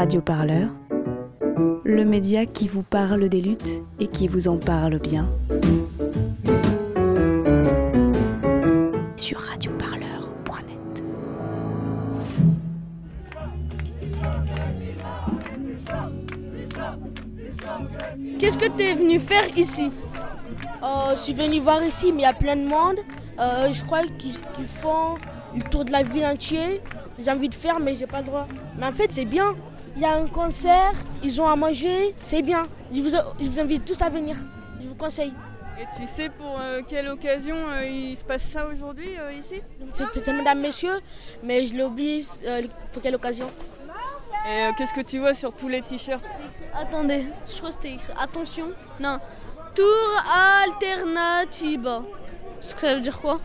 Radio Parleur, le média qui vous parle des luttes et qui vous en parle bien. Sur radioparleur.net. Qu'est-ce que tu es venu faire ici? Euh, je suis venu voir ici, mais il y a plein de monde. Euh, je crois qu'ils font le tour de la ville entière. J'ai envie de faire, mais j'ai pas le droit. Mais en fait, c'est bien. Il y a un concert, ils ont à manger, c'est bien. Je vous, je vous invite tous à venir. Je vous conseille. Et tu sais pour euh, quelle occasion euh, il se passe ça aujourd'hui euh, ici? C'est madame, messieurs, mais je euh, pour quelle occasion? Et euh, qu'est-ce que tu vois sur tous les t-shirts? Attendez, je crois que c'était écrit. Attention. Non. Tour que ça veut dire quoi?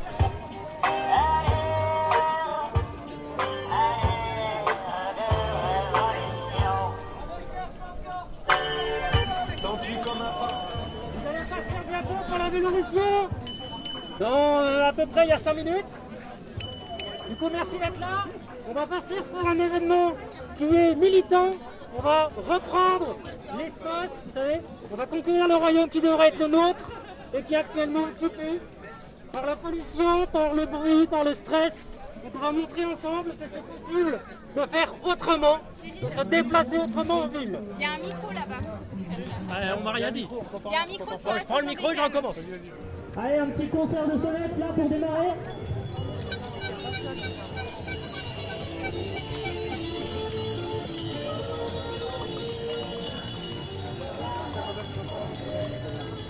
Dans euh, à peu près il y a 5 minutes. Du coup, merci d'être là. On va partir pour un événement qui est militant. On va reprendre l'espace, vous savez. On va conquérir le royaume qui devrait être le nôtre et qui est actuellement occupé par la pollution, par le bruit, par le stress. Donc on va montrer ensemble que c'est possible de faire autrement, de se déplacer autrement en ville. Il y a un micro là-bas. Euh, on m'a rien dit. Il y a un micro sur la je prends le micro et je recommence. Allez, un petit concert de sonnette là pour démarrer.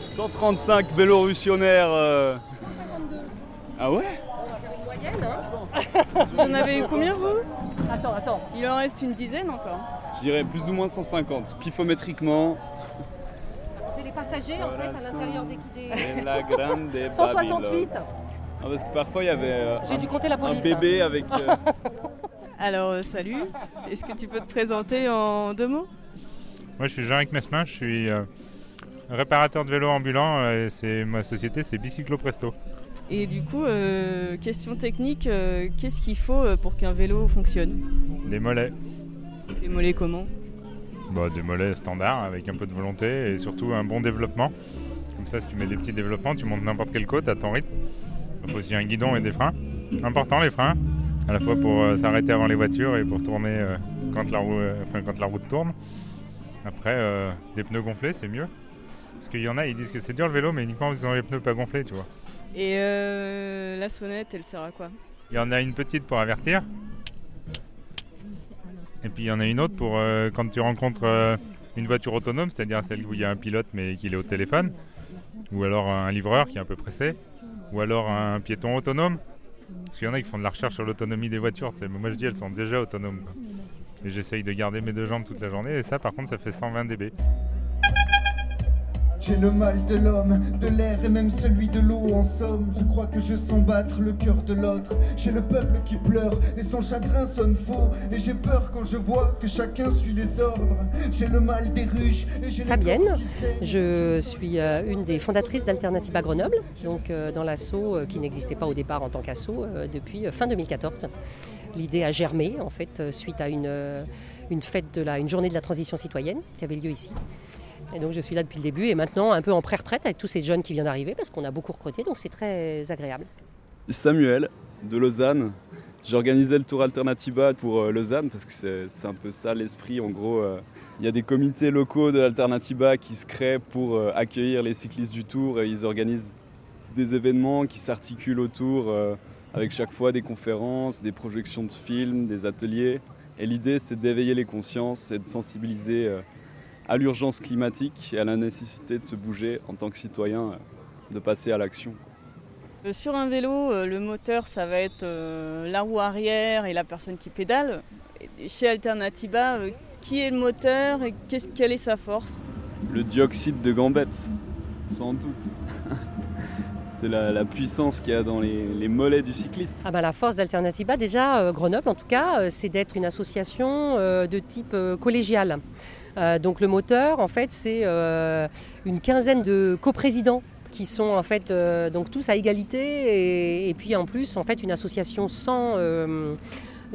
« 135 vélorussionnaires. euh. Ah ouais? Vous en avez eu combien vous? Attends, attends. Il en reste une dizaine encore. Je dirais plus ou moins 150. Pifométriquement. Passagers en fait à l'intérieur des. des- Et la grande 168. Ah, parce que parfois il y avait euh, J'ai un, dû compter la un police. bébé avec. euh, Alors euh, salut, est-ce que tu peux te présenter en deux mots? Moi, je suis Jean-Luc Mesmin, je suis euh, réparateur de vélos ambulants euh, et c'est ma société, c'est Bicyclo Presto. Et du coup, euh, question technique, euh, qu'est-ce qu'il faut pour qu'un vélo fonctionne? Des mollets, Les mollets comment? Bah, des mollets standards avec un peu de volonté et surtout un bon développement. Comme ça, si tu mets des petits développements, tu montes n'importe quelle côte à ton rythme. Il faut aussi un guidon et des freins. Important les freins, à la fois pour euh, s'arrêter avant les voitures et pour tourner euh, quand, la roue- euh, enfin, quand la route tourne. Après, des pneus gonflés, c'est mieux. Parce qu'il y en a, ils disent que c'est dur le vélo, mais uniquement ils ont les pneus pas gonflés, tu vois. Et euh, la sonnette, elle sert à quoi? Il y en a une petite pour avertir. Et puis il y en a une autre pour euh, quand tu rencontres euh, une voiture autonome, c'est-à-dire celle où il y a un pilote mais qu'il est au téléphone. Ou alors un livreur qui est un peu pressé. Ou alors un piéton autonome. Parce qu'il y en a qui font de la recherche sur l'autonomie des voitures. mais moi je dis elles sont déjà autonomes. Et j'essaye de garder mes deux jambes toute la journée. Et ça par contre ça fait 120 dB. J'ai le mal de l'homme, de l'air et même celui de l'eau en somme. Je crois que je sens battre le cœur de l'autre. J'ai le peuple qui pleure et son chagrin sonne faux. Et j'ai peur quand je vois que chacun suit les ordres. J'ai le mal des ruches et j'ai le Fabienne. Je suis euh, une des fondatrices d'Alternativa Grenoble, donc euh, dans l'assaut euh, qui n'existait pas au départ en tant qu'assaut depuis fin 2014. L'idée a germé en fait suite à une, une fête de la, une journée de la transition citoyenne qui avait lieu ici. Et donc je suis là depuis le début et maintenant un peu en pré-retraite avec tous ces jeunes qui viennent d'arriver parce qu'on a beaucoup recruté donc c'est très agréable. Samuel de Lausanne. J'organisais le Tour Alternativa pour euh, Lausanne parce que c'est un peu ça l'esprit. En gros, euh, il y a des comités locaux de l'Alternativa qui se créent pour euh, accueillir les cyclistes du Tour et ils organisent des événements qui s'articulent autour avec chaque fois des conférences, des projections de films, des ateliers. Et l'idée, c'est d'éveiller les consciences et de sensibiliser à l'urgence climatique et à la nécessité de se bouger en tant que citoyen, euh, de passer à l'action. Euh, Sur un vélo, euh, le moteur, ça va être la roue arrière et la personne qui pédale. Et chez Alternativa, qui est le moteur et quelle est sa force? Le dioxyde de gambette, sans doute. C'est la, puissance qu'il y a dans les, mollets du cycliste. Ah bah, la force d'Alternativa, déjà, euh, Grenoble en tout cas, euh, c'est d'être une association euh, de type collégial. Donc le moteur, en fait, c'est une quinzaine de coprésidents qui sont en fait donc tous à égalité et, puis en plus en fait une association sans,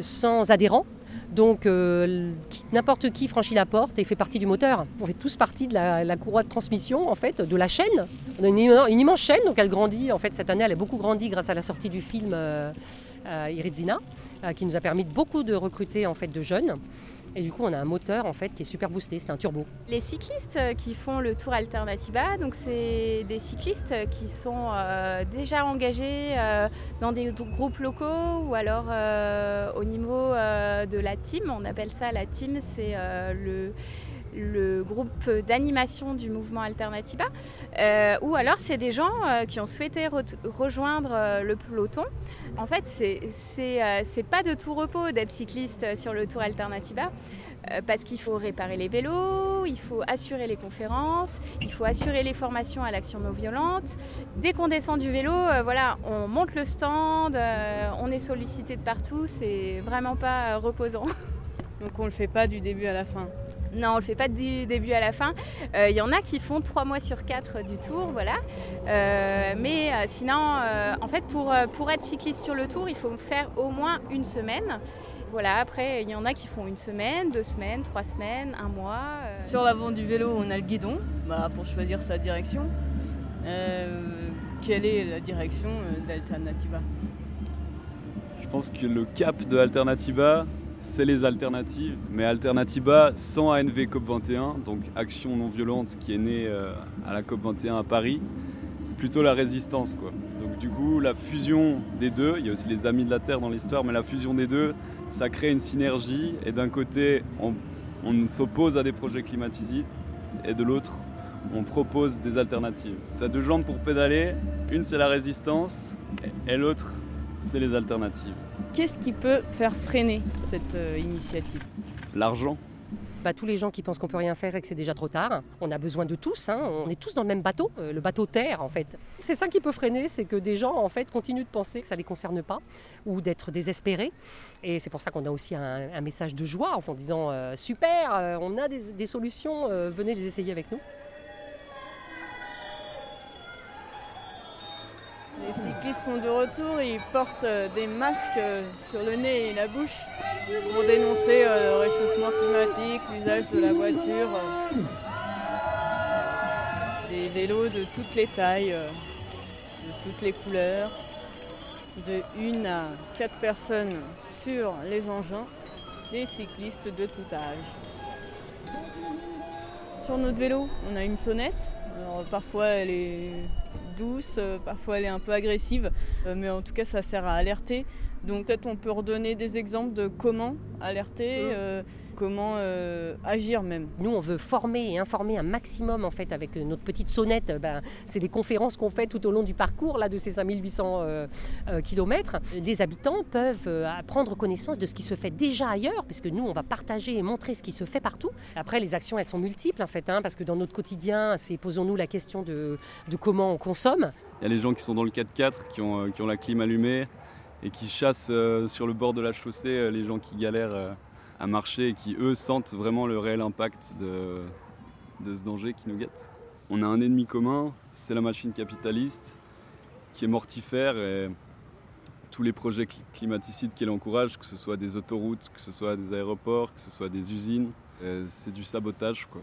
sans adhérents Donc euh, n'importe qui franchit la porte et fait partie du moteur. On fait tous partie de la, courroie de transmission en fait, de la chaîne. On a une, immense chaîne, donc elle grandit. En fait, cette année, elle a beaucoup grandi grâce à la sortie du film euh, Iridzina, qui nous a permis beaucoup de recruter en fait de jeunes. Et du coup, on a un moteur en fait qui est super boosté, c'est un turbo. Les cyclistes euh, qui font le Tour Alternatiba, donc c'est des cyclistes qui sont euh, déjà engagés euh, dans des groupes locaux ou alors au niveau de la team. On appelle ça la team, c'est le le groupe d'animation du mouvement Alternatiba, euh, ou alors c'est des gens euh, qui ont souhaité rejoindre euh, le peloton. En fait, c'est pas de tout repos d'être cycliste sur le Tour Alternatiba. Parce qu'il faut réparer les vélos, il faut assurer les conférences, il faut assurer les formations à l'action non violente. Dès qu'on descend du vélo, voilà, on monte le stand, on est sollicité de partout, c'est vraiment pas reposant. Donc on le fait pas du début à la fin. Non, on le fait pas du début à la fin. Il euh, y en a qui font trois mois sur quatre du tour, voilà. Euh, mais euh, sinon, en fait, pour, pour être cycliste sur le tour, il faut faire au moins une semaine. Voilà, après, il y en a qui font une semaine, deux semaines, trois semaines, un mois. Sur l'avant du vélo, on a le guidon bah, pour choisir sa direction. quelle est la direction d'Alternativa Je pense que le cap de Alternativa, c'est les alternatives. Mais Alternativa sans ANV COP21, donc Action non violente qui est née euh, à la COP21 à Paris, plutôt la résistance. Quoi. Donc du coup, la fusion des deux, il y a aussi les Amis de la Terre dans l'histoire, mais la fusion des deux, ça crée une synergie. Et d'un côté, on, s'oppose à des projets climaticides, et de l'autre, on propose des alternatives. Tu as deux jambes pour pédaler, une c'est la résistance, et l'autre c'est les alternatives. Qu'est-ce qui peut faire freiner cette euh, initiative? L'argent. Bah, tous les gens qui pensent qu'on peut rien faire et que c'est déjà trop tard. On a besoin de tous. Hein. On est tous dans le même bateau, euh, le bateau Terre en fait. C'est ça qui peut freiner, c'est que des gens en fait continuent de penser que ça les concerne pas ou d'être désespérés. Et c'est pour ça qu'on a aussi un, message de joie en disant euh, super, on a des solutions, venez les essayer avec nous. Cyclistes sont de retour et ils portent euh, des masques euh, sur le nez et la bouche pour dénoncer euh, le réchauffement climatique, l'usage de la voiture. Des vélos de toutes les tailles, de toutes les couleurs, de une à quatre personnes sur les engins, des cyclistes de tout âge. Sur notre vélo, on a une sonnette. Alors, parfois elle est douce, euh, parfois elle est un peu agressive, euh, mais en tout cas ça sert à alerter. Donc peut-être on peut redonner des exemples de comment alerter, mmh. Euh, comment agir même. Nous on veut former et informer un maximum en fait avec notre petite sonnette. Ben, c'est les conférences qu'on fait tout au long du parcours là de ces 5800 km. Les habitants peuvent prendre connaissance de ce qui se fait déjà ailleurs, puisque nous on va partager et montrer ce qui se fait partout. Après les actions elles sont multiples en fait, hein, parce que dans notre quotidien c'est posons-nous la question de, de comment on consomme il y a les gens qui sont dans le 4x4, qui ont, euh, qui ont la clim allumée et qui chassent euh, sur le bord de la chaussée euh, les gens qui galèrent à marcher et qui, eux, sentent vraiment le réel impact de, ce danger qui nous guette. On a un ennemi commun, c'est la machine capitaliste qui est mortifère et tous les projets climaticides qu'elle encourage, que ce soit des autoroutes, que ce soit des aéroports, que ce soit des usines, c'est du sabotage. Quoi.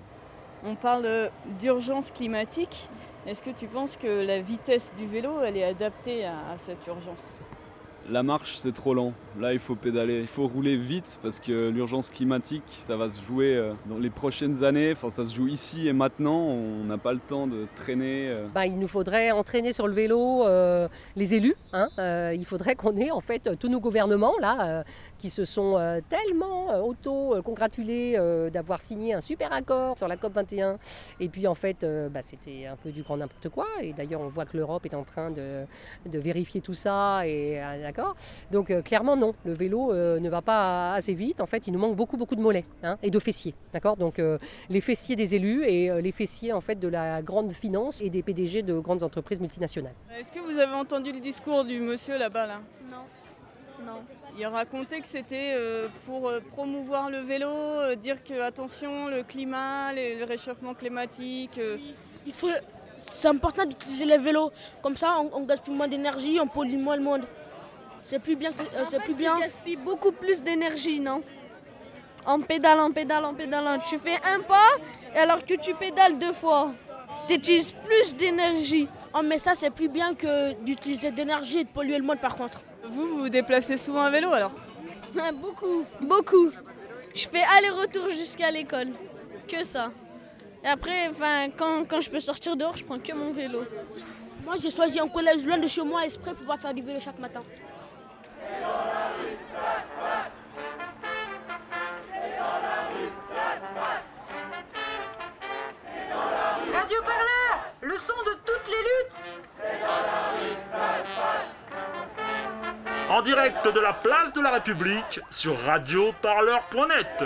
On parle d'urgence climatique. Est-ce que tu penses que la vitesse du vélo, elle est adaptée à, cette urgence? La marche, c'est trop lent. Là, il faut pédaler. Il faut rouler vite parce que l'urgence climatique, ça va se jouer euh, dans les prochaines années. Enfin, ça se joue ici et maintenant. On n'a pas le temps de traîner. Euh. Bah, il nous faudrait entraîner sur le vélo euh, les élus. Hein. il faudrait qu'on ait en fait tous nos gouvernements là qui se sont tellement auto-congratulés d'avoir signé un super accord sur la COP 21. Et puis en fait, bah, c'était un peu du grand n'importe quoi. Et d'ailleurs, on voit que l'Europe est en train de, vérifier tout ça et donc euh, clairement non, le vélo euh, ne va pas assez vite. En fait, il nous manque beaucoup beaucoup de mollets hein, et de fessiers, d'accord Donc euh, les fessiers des élus et les fessiers en fait de la grande finance et des PDG de grandes entreprises multinationales. Est-ce que vous avez entendu le discours du monsieur là-bas là? Non. Non. Il racontait que c'était pour promouvoir le vélo, dire que attention, le climat, le réchauffement climatique. Il faut, c'est important d'utiliser les vélos. Comme ça, on, on gaspille moins d'énergie, on pollue moins le monde. C'est plus bien. Euh, c'est plus bien. gaspille beaucoup plus d'énergie, non? En pédale, en pédale, en pédalant. Tu fais un pas alors que tu pédales deux fois. Tu utilises plus d'énergie. Oh, mais ça, c'est plus bien que d'utiliser d'énergie et de polluer le monde par contre. Vous, vous vous déplacez souvent à vélo alors? Beaucoup, beaucoup. Je fais aller-retour jusqu'à l'école. Que ça. Et après, enfin, quand, quand je peux sortir dehors, je prends que mon vélo. Moi, j'ai choisi un collège loin de chez moi exprès pour pouvoir faire du vélo chaque matin. En direct de la place de la République sur radioparleur.net.